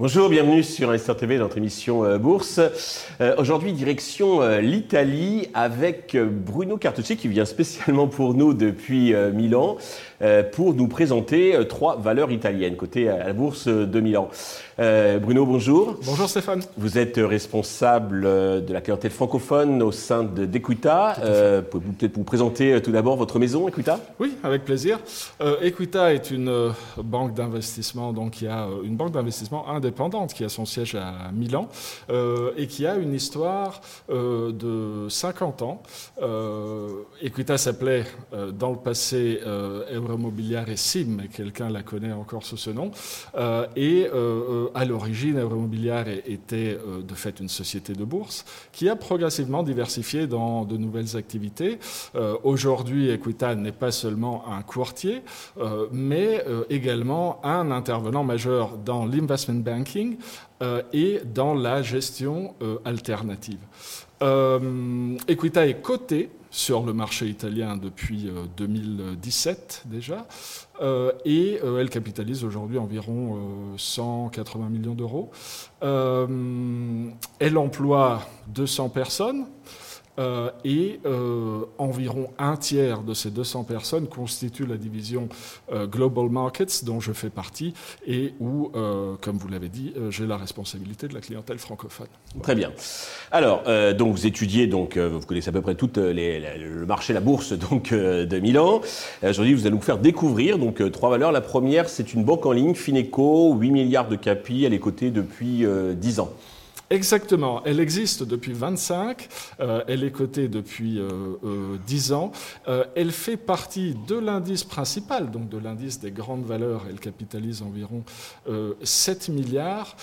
Bonjour, bienvenue sur Investor TV, notre émission euh, Bourse. Euh, aujourd'hui, direction euh, l'Italie avec Bruno Cartucci qui vient spécialement pour nous depuis Milan pour nous présenter trois valeurs italiennes côté à la Bourse de Milan. Bruno, bonjour. Bonjour Stéphane. Vous êtes responsable de la clientèle francophone au sein d'Equita. Pouvez-vous peut-être vous présenter tout d'abord votre maison, Equita? Oui, avec plaisir. Equita est une banque d'investissement, donc il y a une banque d'investissement indépendante indépendante qui a son siège à Milan euh, et qui a une histoire euh, de 50 ans. Euh, Equita s'appelait dans le passé Euromobiliare SIM, mais quelqu'un la connaît encore sous ce nom. et à l'origine, Euromobiliare était de fait une société de bourse qui a progressivement diversifié dans de nouvelles activités. Aujourd'hui, Equita n'est pas seulement un courtier, mais également un intervenant majeur dans l'investment bank euh, et dans la gestion euh, alternative. Euh, Equita est coté sur le marché italien depuis 2017 déjà, et elle capitalise aujourd'hui environ 180 millions d'euros. elle emploie 200 personnes. Euh, et euh, environ un tiers de ces 200 personnes constituent la division euh, Global Markets dont je fais partie et où, comme vous l'avez dit, j'ai la responsabilité de la clientèle francophone. Très bien. Alors, donc vous étudiez, donc vous connaissez à peu près tout le marché, la bourse donc de Milan. Aujourd'hui, vous allez nous faire découvrir donc trois valeurs. La première, c'est une banque en ligne, Fineco, 8 milliards de capi, elle est cotée depuis 10 ans. Exactement. Elle existe depuis 25. Euh, elle est cotée depuis euh, 10 euh, ans. Euh, elle fait partie de l'indice principal, donc de l'indice des grandes valeurs. Elle capitalise environ 7 milliards.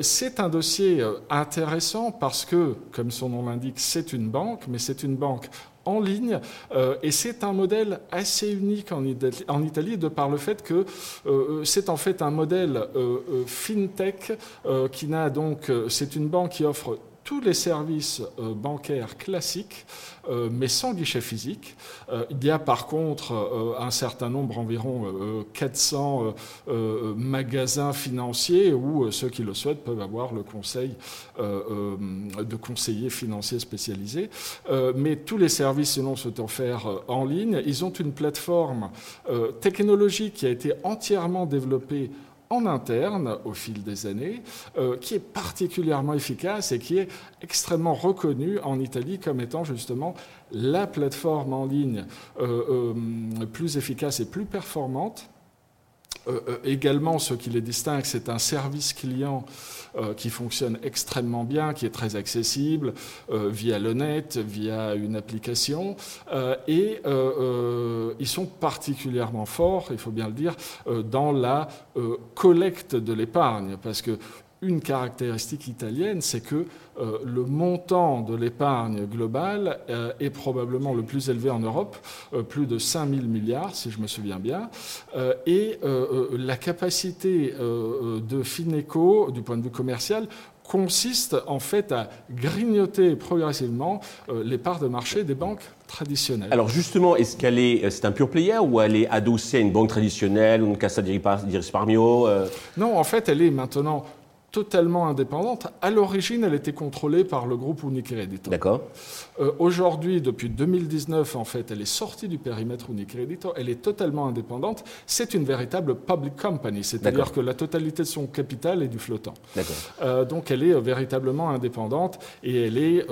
c'est un dossier intéressant parce que, comme son nom l'indique, c'est une banque, mais c'est une banque en ligne. Euh, et c'est un modèle assez unique en, Italie, de par le fait que euh, c'est en fait un modèle euh, fintech qui n'a donc, c'est une banque qui offre tous les services euh, bancaires classiques, euh, mais sans guichet physique. Euh, il y a par contre un certain nombre, environ 400 magasins financiers où ceux qui le souhaitent peuvent avoir le conseil de conseillers financiers spécialisés. mais tous les services selon sont offerts en ligne. Ils ont une plateforme technologique qui a été entièrement développée en interne au fil des années, euh, qui est particulièrement efficace et qui est extrêmement reconnue en Italie comme étant justement la plateforme en ligne euh, euh, plus efficace et plus performante également, ce qui les distingue, c'est un service client euh, qui fonctionne extrêmement bien, qui est très accessible via le net, via une application. et ils sont particulièrement forts, il faut bien le dire, dans la collecte de l'épargne, parce que une caractéristique italienne, c'est que euh, le montant de l'épargne globale euh, est probablement le plus élevé en Europe, euh, plus de 5 000 milliards, si je me souviens bien. et la capacité de Fineco, du point de vue commercial, consiste en fait à grignoter progressivement les parts de marché des banques traditionnelles. Alors justement, est-ce qu'elle est, c'est un pure player ou elle est adossée à une banque traditionnelle ou une Cassa di Risparmio Non, en fait, elle est maintenant totalement indépendante. À l'origine, elle était contrôlée par le groupe Unicredito. D'accord. Euh, aujourd'hui, depuis 2019, en fait, elle est sortie du périmètre Unicredito. Elle est totalement indépendante. C'est une véritable public company, c'est-à-dire que la totalité de son capital est du flottant. D'accord. Euh, donc, elle est euh, véritablement indépendante et elle est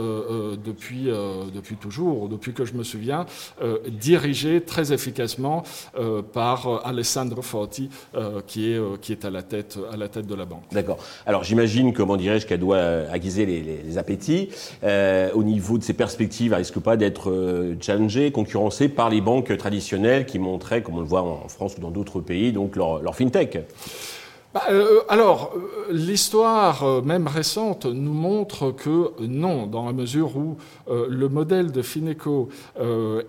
depuis depuis toujours, depuis que je me souviens, dirigée très efficacement par Alessandro Forti, qui est qui est à la tête à la tête de la banque. D'accord. Alors j'imagine, comment dirais-je, qu'elle doit euh, aiguiser les, appétits. Euh, au niveau de ses perspectives, elle risque pas d'être euh, challengée, concurrencée par les banques traditionnelles qui montraient, comme on le voit en France ou dans d'autres pays, donc leur, fintech bah, alors, l'histoire, même récente, nous montre que non, dans la mesure où le modèle de Fineco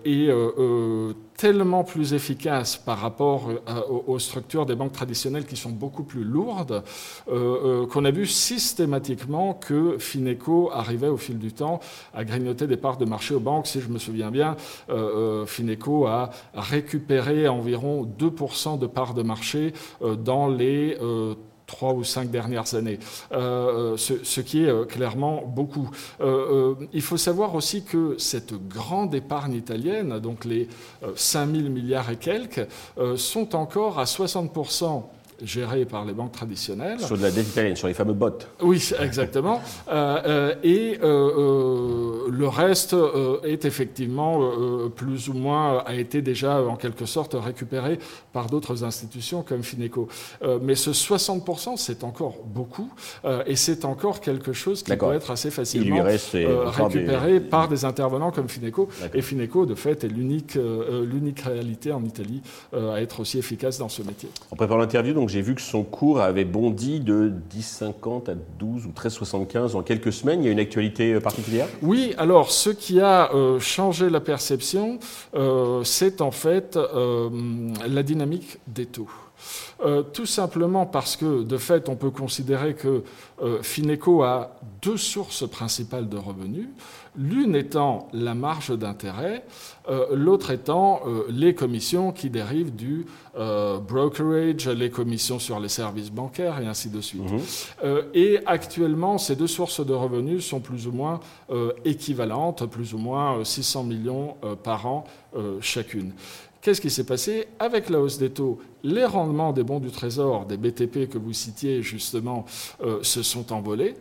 est tellement plus efficace par rapport aux structures des banques traditionnelles qui sont beaucoup plus lourdes, qu'on a vu systématiquement que Fineco arrivait au fil du temps à grignoter des parts de marché aux banques. Si je me souviens bien, Fineco a récupéré environ 2% de parts de marché dans les trois ou cinq dernières années, euh, ce, qui est euh, clairement beaucoup. Euh, il faut savoir aussi que cette grande épargne italienne, donc les 5 000 milliards et quelques, sont encore à 60 gérés par les banques traditionnelles. Sur de la dette italienne, sur les fameux bots. Oui, exactement. Euh, euh, et euh, le reste est effectivement plus ou moins a été déjà en quelque sorte récupéré par d'autres institutions comme Fineco. mais ce 60%, c'est encore beaucoup et c'est encore quelque chose qui peut être assez facilement récupéré par des intervenants comme Fineco. Et Fineco, de fait, est l'unique l'unique réalité en Italie à être aussi efficace dans ce métier. En préparant l'interview, donc j'ai vu que son cours avait bondi de 10,50 à 12 ou 13,75 en quelques semaines. Il y a une actualité euh, particulière? Oui, alors ce qui a euh, changé la perception, euh, c'est en fait la dynamique des taux. tout simplement parce que, de fait, on peut considérer que Fineco a deux sources principales de revenus l'une étant la marge d'intérêt, euh, l'autre étant euh, les commissions qui dérivent du euh, brokerage, les commissions sur les services bancaires et ainsi de suite. Mhm. et actuellement, ces deux sources de revenus sont plus ou moins équivalentes, plus ou moins 600 millions par an chacune. Qu'est-ce qui s'est passé Avec la hausse des taux, les rendements des bons du Trésor, des BTP que vous citiez justement, se sont envolés.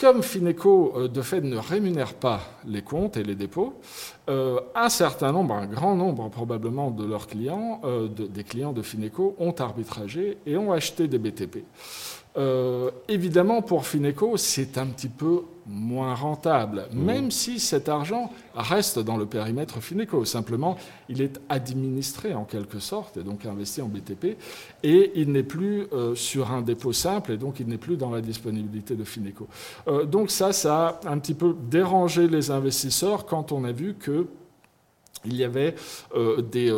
Comme Fineco, euh, de fait, ne rémunère pas les comptes et les dépôts, euh, un certain nombre, un grand nombre probablement de leurs clients, euh, des clients de Fineco, ont arbitragé et ont acheté des BTP. Euh, évidemment, pour Fineco, c'est un petit peu moins rentable, mmh. même si cet argent reste dans le périmètre Fineco. Simplement, il est administré en quelque sorte, et donc investi en BTP, et il n'est plus euh, sur un dépôt simple, et donc il n'est plus dans la disponibilité de Fineco. Euh, donc ça, ça a un petit peu dérangé les investisseurs quand on a vu que il y avait des,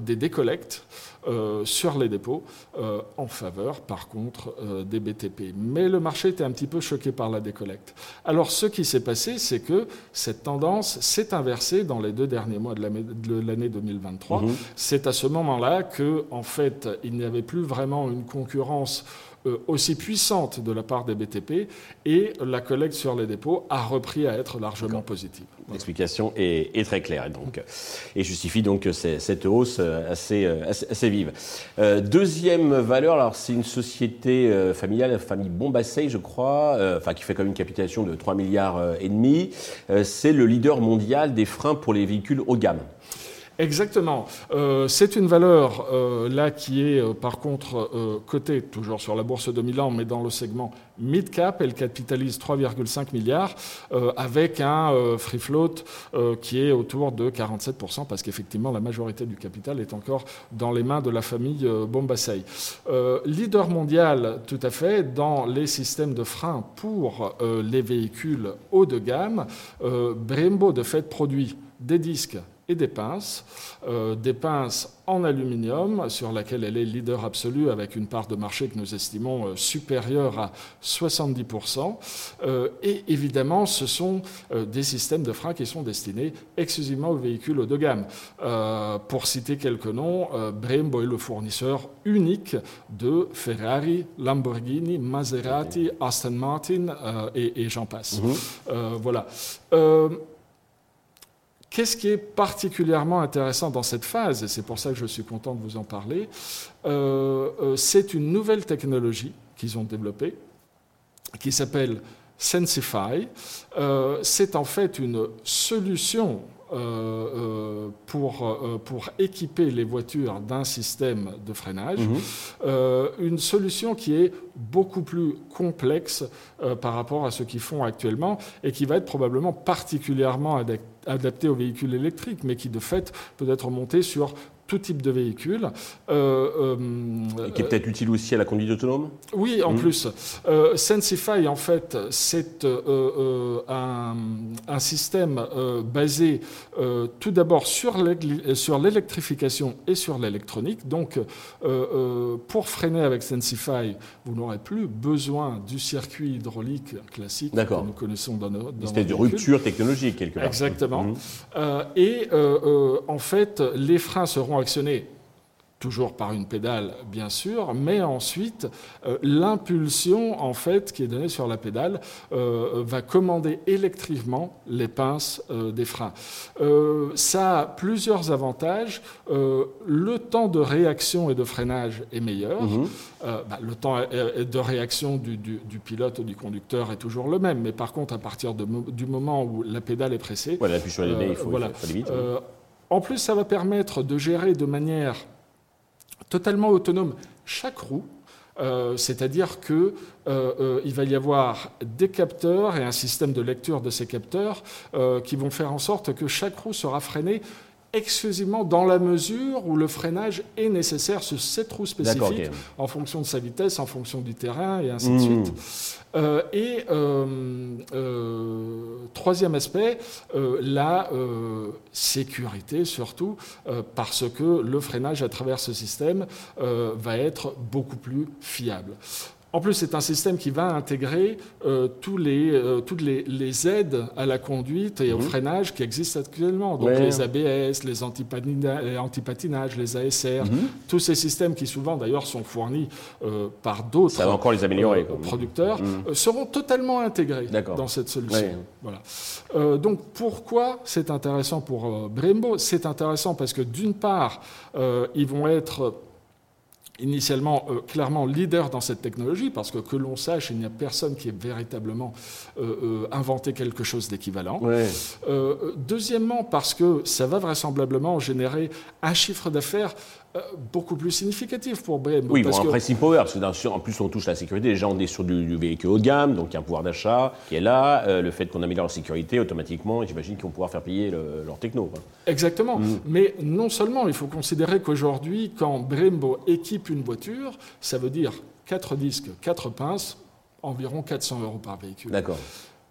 des décollectes euh, sur les dépôts euh, en faveur, par contre, euh, des BTP. Mais le marché était un petit peu choqué par la décollecte. Alors, ce qui s'est passé, c'est que cette tendance s'est inversée dans les deux derniers mois de l'année 2023. Mhm. C'est à ce moment-là que, en fait, il n'y avait plus vraiment une concurrence euh, aussi puissante de la part des BTP et la collecte sur les dépôts a repris à être largement positive. L'explication est, très claire et, donc, et justifie donc cette hausse assez, assez, vive. Euh, deuxième valeur, alors c'est une société euh, familiale, la famille Bombassei, je crois, enfin qui fait comme une capitalisation de 3 milliards et demi. c'est le leader mondial des freins pour les véhicules haut de gamme. Exactement. Euh, c'est une valeur euh, là qui est euh, par contre cotée toujours sur la bourse de Milan, mais dans le segment mid cap. Elle capitalise 3,5 milliards avec un free float qui est autour de 47% parce qu'effectivement la majorité du capital est encore dans les mains de la famille Bombassei. leader mondial tout à fait dans les systèmes de frein pour les véhicules haut de gamme. Brembo de fait produit des disques et des pinces, euh, des pinces en aluminium sur laquelle elle est leader absolu avec une part de marché que nous estimons euh, supérieure à 70%. Euh, et évidemment, ce sont des systèmes de frein qui sont destinés exclusivement aux véhicules haut de gamme. pour citer quelques noms, Brembo est le fournisseur unique de Ferrari, Lamborghini, Maserati, Aston Martin et, j'en passe. Mhm. voilà. Qu'est-ce qui est particulièrement intéressant dans cette phase, et c'est pour ça que je suis content de vous en parler, euh, euh, c'est une nouvelle technologie qu'ils ont développée qui s'appelle Sensify. Euh, c'est en fait une solution euh, pour, pour équiper les voitures d'un système de freinage, mhm. une solution qui est beaucoup plus complexe par rapport à ce qu'ils font actuellement et qui va être probablement particulièrement adaptée aux véhicules électriques, mais qui de fait peut être montée sur tout type de véhicule. Euh, qui est peut-être utile aussi à la conduite autonome Oui, en mmh. plus. Euh, Sensify, en fait, c'est un, un, système basé tout d'abord sur l'électrification et sur l'électronique. Donc, pour freiner avec Sensify, vous n'aurez plus besoin du circuit hydraulique classique que nous connaissons dans nos. Une espèce de rupture technologique, quelque part. Exactement. Mmh. et en fait, les freins seront actionné toujours par une pédale bien sûr, mais ensuite euh, l'impulsion en fait qui est donnée sur la pédale euh, va commander électriquement les pinces euh, des freins. ça a plusieurs avantages. le temps de réaction et de freinage est meilleur. Mhm. Bah, le temps de réaction du, pilote ou du conducteur est toujours le même, mais par contre à partir du moment où la pédale est pressée, voilà, il faut, voilà, vite, en plus, ça va permettre de gérer de manière totalement autonome chaque roue. Euh, c'est-à-dire qu'il euh, euh, va y avoir des capteurs et un système de lecture de ces capteurs qui vont faire en sorte que chaque roue sera freinée exclusivement dans la mesure où le freinage est nécessaire sur cette roue spécifique, en fonction de sa vitesse, en fonction du terrain, et ainsi de mmh. suite. Euh, et euh, euh, troisième aspect, la sécurité surtout, parce que le freinage à travers ce système va être beaucoup plus fiable. En plus, c'est un système qui va intégrer euh, tous les, euh, toutes les, aides à la conduite et au mhm. freinage qui existent actuellement. Donc les ABS, les, antipatinages, les ASR, mhm. tous ces systèmes qui souvent d'ailleurs sont fournis euh, par d'autres encore les améliorer, producteurs, mhm. seront totalement intégrés dans cette solution. Voilà. donc pourquoi c'est intéressant pour Brembo? C'est intéressant parce que d'une part, ils vont être initialement euh, clairement leader dans cette technologie, parce que que l'on sache, il n'y a personne qui ait véritablement euh, euh, inventé quelque chose d'équivalent. deuxièmement, parce que ça va vraisemblablement générer un chiffre d'affaires beaucoup plus significatif pour Brembo. Oui, bon, un pricing power, parce que en plus on touche la sécurité. Déjà, on est sur du, véhicule haut de gamme, donc il y a un pouvoir d'achat qui est là. Euh, le fait qu'on améliore la sécurité, automatiquement, j'imagine qu'ils vont pouvoir faire payer leur techno. Exactement. Mm. Mais non seulement, il faut considérer qu'aujourd'hui, quand Brembo équipe une voiture, ça veut dire 4 disques, 4 pinces, environ 400 euros par véhicule. D'accord.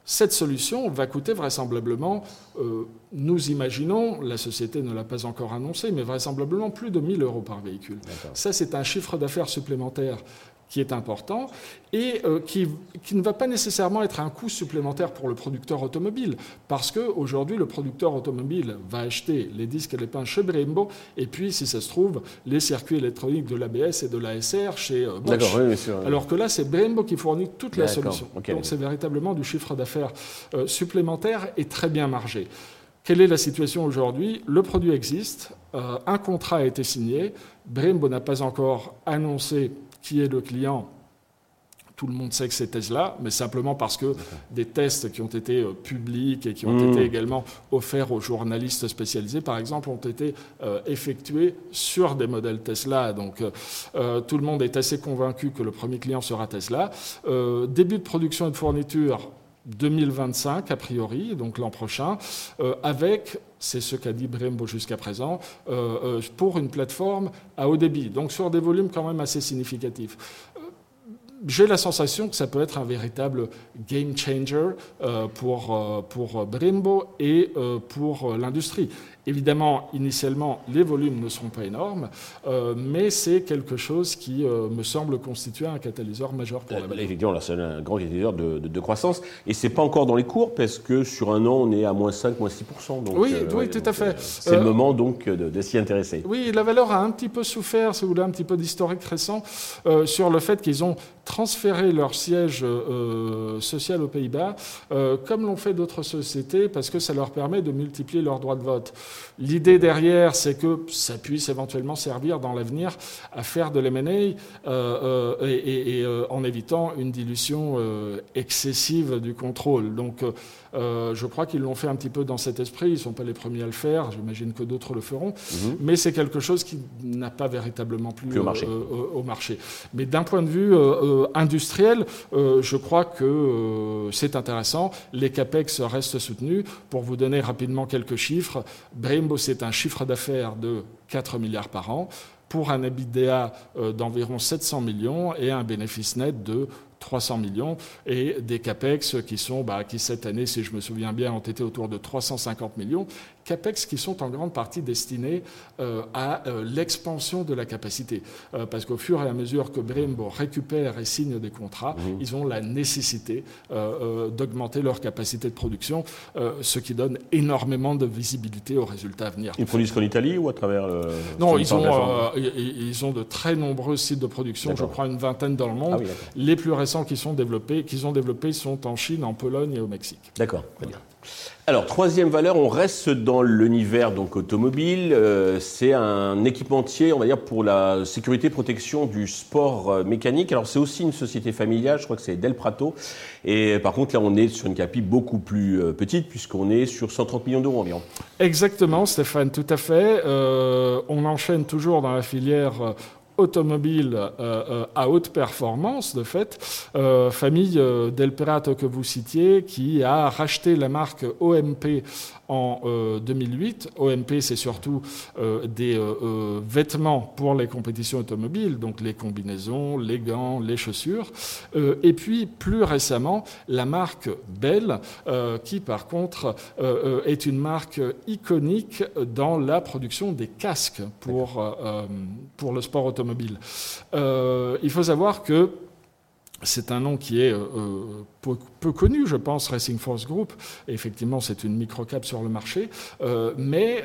Cette solution va coûter vraisemblablement, euh, nous imaginons, la société ne l'a pas encore annoncé, mais vraisemblablement plus de 1000 euros par véhicule. Ça, c'est un chiffre d'affaires supplémentaire qui est important et euh, qui, ne va pas nécessairement être un coût supplémentaire pour le producteur automobile, parce qu'aujourd'hui, le producteur automobile va acheter les disques et les pins chez Brembo, et puis, si ça se trouve, les circuits électroniques de l'ABS et de l'ASR chez euh, Bosch. Alors que là, c'est Brembo qui fournit toute la solution. Donc, c'est véritablement du chiffre d'affaires euh, supplémentaire et très bien margé. Quelle est la situation aujourd'hui? Le produit existe, un contrat a été signé, Brembo n'a pas encore annoncé qui est le client tout le monde sait que c'est Tesla, mais simplement parce que des tests qui ont été euh, publics et qui ont mmh. été également offerts aux journalistes spécialisés, par exemple, ont été euh, effectués sur des modèles Tesla. Donc euh, tout le monde est assez convaincu que le premier client sera Tesla. début de production et de fourniture 2025 a priori, donc l'an prochain, avec c'est ce qu'a dit Brembo jusqu'à présent, euh, euh, pour une plateforme à haut débit, donc sur des volumes quand même assez significatifs j'ai la sensation que ça peut être un véritable game changer pour, pour Brembo et pour l'industrie. Évidemment, initialement, les volumes ne seront pas énormes, euh, mais c'est quelque chose qui euh, me semble constituer un catalyseur majeur pour la valeur. Effectivement, là, c'est un grand catalyseur de, croissance. Et ce n'est pas encore dans les cours, parce que sur un an, on est à moins 5, moins 6%. Donc, oui, euh, oui tout à fait. c'est le moment donc de, s'y intéresser. Oui, la valeur a un petit peu souffert, si vous voulez, un petit peu d'historique récent, sur le fait qu'ils ont transféré leur siège social aux Pays-Bas, comme l'ont fait d'autres sociétés, parce que ça leur permet de multiplier leurs droits de vote. L'idée derrière, c'est que ça puisse éventuellement servir dans l'avenir à faire de l'M&A euh, euh, et, euh, en évitant une dilution excessive du contrôle. Je crois qu'ils l'ont fait un petit peu dans cet esprit. Ils ne sont pas les premiers à le faire. J'imagine que d'autres le feront. Mhm. Mais c'est quelque chose qui n'a pas véritablement plus, au, marché. au, marché. Mais d'un point de vue industriel, je crois que c'est intéressant. Les CAPEX restent soutenus. Pour vous donner rapidement quelques chiffres, Brembo, c'est un chiffre d'affaires de 4 milliards par an pour un EBITDA euh, d'environ 700 millions et un bénéfice net de 300 millions, et des CAPEX qui sont, bah, qui cette année, si je me souviens bien, ont été autour de 350 millions, CAPEX qui sont en grande partie destinés euh, à euh, l'expansion de la capacité. Euh, parce qu'au fur et à mesure que Brembo récupère et signe des contrats, mmh. ils ont la nécessité d'augmenter leur capacité de production, ce qui donne énormément de visibilité aux résultats à venir. Ils produisent qu'en Italie ou à travers le... Non, ils ont, ils ont de très nombreux sites de production, je crois une vingtaine dans le monde. Ah les plus récents qui sont développés, qu'ils ont développés sont en Chine, en Pologne et au Mexique. D'accord, très bien. Alors, troisième valeur, on reste dans l'univers donc automobile. Euh, c'est un équipementier, on va dire, pour la sécurité protection du sport euh, mécanique. Alors, c'est aussi une société familiale, je crois que c'est Del Prato. Et par contre, là, on est sur une capi beaucoup plus euh, petite, puisqu'on est sur 130 millions d'euros environ. Exactement, Stéphane, tout à fait. on enchaîne toujours dans la filière automobile euh, euh, à haute performance, de fait, euh, famille Del Perato que vous citiez, qui a racheté la marque OMP en 2008. OMP, c'est surtout des vêtements pour les compétitions automobiles, donc les combinaisons, les gants, les chaussures. et puis, plus récemment, la marque Bell, qui par contre est une marque iconique dans la production des casques pour, pour le sport automobile. Euh, il faut savoir que c'est un nom qui est euh, euh, peu, connu, je pense, Racing Force Group. effectivement, c'est une microcap sur le marché. mais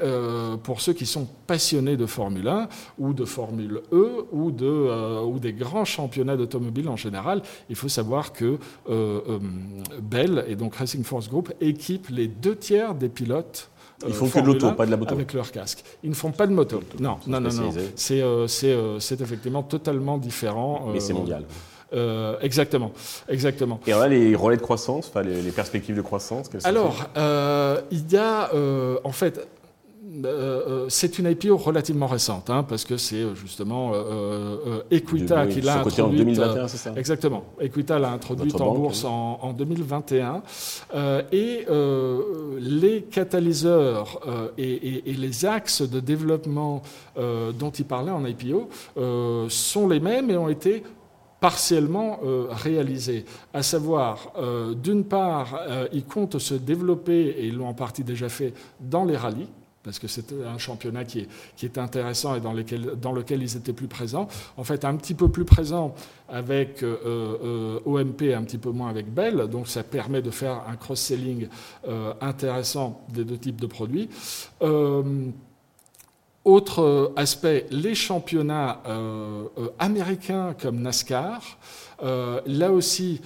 pour ceux qui sont passionnés de Formule 1 ou de Formule E ou, de, ou des grands championnats d'automobile en général, il faut savoir que Bell et donc Racing Force Group équipent les deux tiers des pilotes ils font que de l'auto, pas de la moto. Avec leur casque. Ils ne font pas de moto. Non, non, non, non. Euh, euh, c'est effectivement totalement différent. Mais c'est euh, mondial. exactement, exactement. Et alors là, les relais de croissance, les, les perspectives de croissance Alors, il y a, en fait, euh, euh, c'est une IPO relativement récente, hein, parce que c'est euh, justement Equita qui l'a introduite. en 2021, c'est ça Exactement. Equita l'a introduite en bourse en, 2021. et les catalyseurs et, les axes de développement dont il parlait en IPO sont les mêmes et ont été partiellement réalisés. À savoir, d'une part, ils comptent se développer, et ils l'ont en partie déjà fait, dans les rallyes parce que c'est un championnat qui est, qui est intéressant et dans, dans, lequel ils étaient plus présents. En fait, un petit peu plus présent avec euh, euh, OMP, un petit peu moins avec Bell, donc ça permet de faire un cross-selling euh, intéressant des deux types de produits. autre aspect, les championnats américains comme NASCAR. là aussi,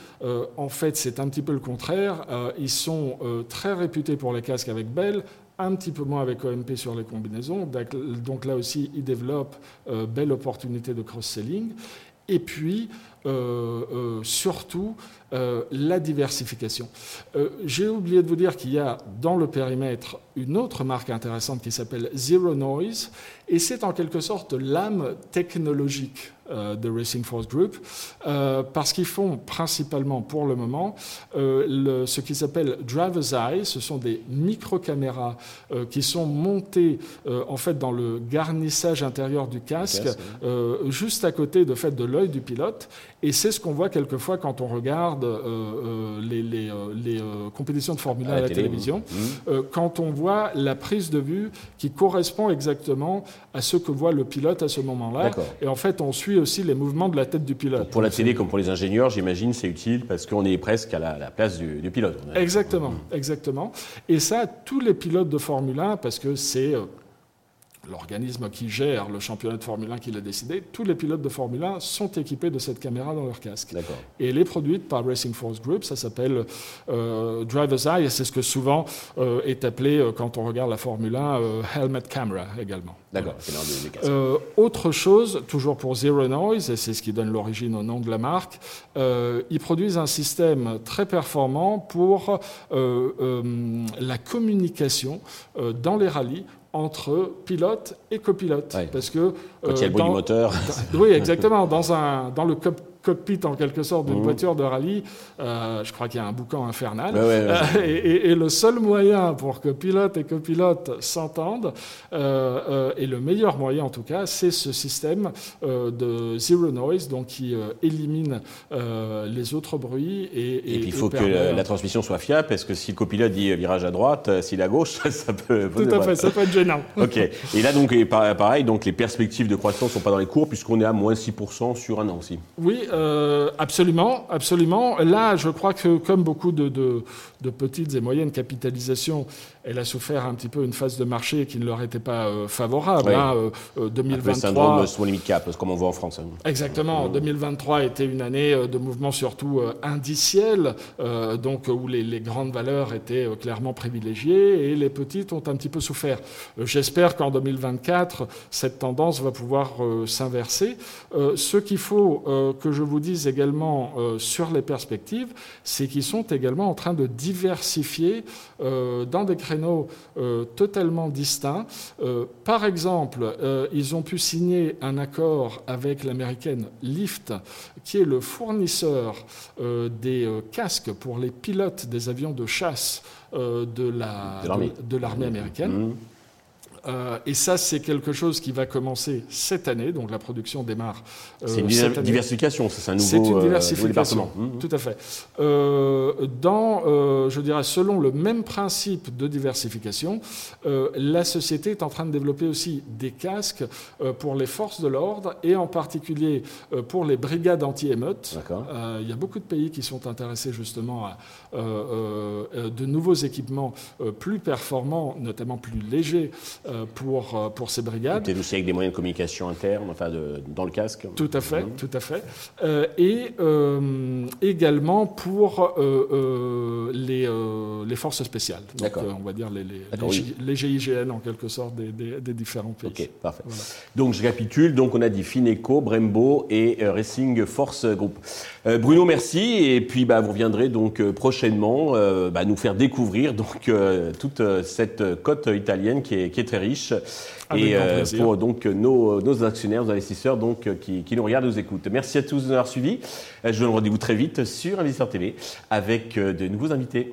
en fait, c'est un petit peu le contraire. ils sont très réputés pour les casques avec Bell, un petit peu moins avec OMP sur les combinaisons. Donc là aussi, ils développent euh, belle opportunité de cross-selling. Et puis, euh, euh, surtout, la diversification. J'ai oublié de vous dire qu'il y a dans le périmètre une autre marque intéressante qui s'appelle Zero Noise, et c'est en quelque sorte l'âme technologique euh, de Racing Force Group, euh, parce qu'ils font principalement pour le moment euh, ce qui s'appelle Driver's Eye. Ce sont des micro-caméras qui sont montées en fait dans le garnissage intérieur du casque, juste à côté de fait de l'œil du pilote. Et c'est ce qu'on voit quelquefois quand on regarde les, les, les compétitions de Formule 1 à, la, télévision, mmh. quand on voit la prise de vue qui correspond exactement à ce que voit le pilote à ce moment-là. Et en fait, on suit aussi les mouvements de la tête du pilote. Pour la télé comme pour les ingénieurs, j'imagine, c'est utile parce qu'on est presque à la, place du, pilote. Exactement, exactement. Et ça, tous les pilotes de Formule 1, parce que c'est euh, l'organisme qui gère le championnat de Formule 1 qui l'a décidé, tous les pilotes de Formule 1 sont équipés de cette caméra dans leur casque. Et elle est produite par Racing Force Group, ça s'appelle euh, Driver's Eye, et c'est ce que souvent euh, est appelé, euh, quand on regarde la Formule 1, Helmet Camera également. D'accord, Autre chose, toujours pour Zero Noise, et c'est ce qui donne l'origine au nom de la marque, ils produisent un système très performant pour la communication dans les rallyes entre pilote et copilote. Parce que, Quand il y a le bruit du moteur. oui, exactement. Dans, un, dans le cockpit en quelque sorte d'une mmh. voiture de rallye. Euh, je crois qu'il y a un boucan infernal. Euh, et, le seul moyen pour que pilote et copilote s'entendent, euh, et le meilleur moyen en tout cas, c'est ce système de zero noise, donc qui élimine les autres bruits. Et, et, puis il faut que la, transmission soit fiable, parce que si le copilote dit virage à droite, s'il à gauche, ça peut. Tout à fait, ça peut être gênant. ok. Et là donc pareil, donc les perspectives de croissance ne sont pas dans les cours, puisqu'on est à moins 6% sur un an aussi. Oui, euh, absolument, absolument. Là, je crois que comme beaucoup de, de, petites et moyennes capitalisations, elle a souffert un petit peu une phase de marché qui ne leur était pas euh, favorable. Oui. Hein, 2023, le syndrome small limit cap, comme on voit en France. Hein. Exactement. 2023 était une année de mouvement surtout indiciel, donc où les, les, grandes valeurs étaient clairement privilégiées et les petites ont un petit peu souffert. J'espère qu'en 2024, cette tendance va pouvoir s'inverser. ce qu'il faut que je vous dise également euh, sur les perspectives, c'est qu'ils sont également en train de diversifier euh, dans des créneaux euh, totalement distincts. par exemple, ils ont pu signer un accord avec l'américaine Lyft, qui est le fournisseur des casques pour les pilotes des avions de chasse de l'armée américaine. Mmh. Euh, et ça, c'est quelque chose qui va commencer cette année. Donc la production démarre. Euh, c'est une diversification, c'est un nouveau, c'est une euh, diversification, mmh, mmh. Tout à fait. dans, je dirais, selon le même principe de diversification, la société est en train de développer aussi des casques pour les forces de l'ordre et en particulier pour les brigades anti-émeutes. Il y a beaucoup de pays qui sont intéressés justement à de nouveaux équipements plus performants, notamment plus légers euh, pour, euh, pour ces brigades. Peut-être aussi avec des moyens de communication interne, enfin dans le casque. Tout à fait, mhm. tout à fait. Euh, et également pour les, les forces spéciales. Donc, on va dire les, les, GIGN en quelque sorte des, des, différents pays. Ok, parfait. Donc je récapitule. Donc on a dit Fineco, Brembo et Racing Force Group. Bruno, merci. Et puis bah, vous reviendrez donc prochainement bah, nous faire découvrir donc toute cette côte italienne qui est, qui est très riche. et euh, pour donc nos, nos, actionnaires, nos investisseurs donc, qui, qui, nous regardent, nous écoutent. Merci à tous de nous avoir suivis. Euh, je vous donne rendez-vous très vite sur Investisseur TV avec euh, de nouveaux invités.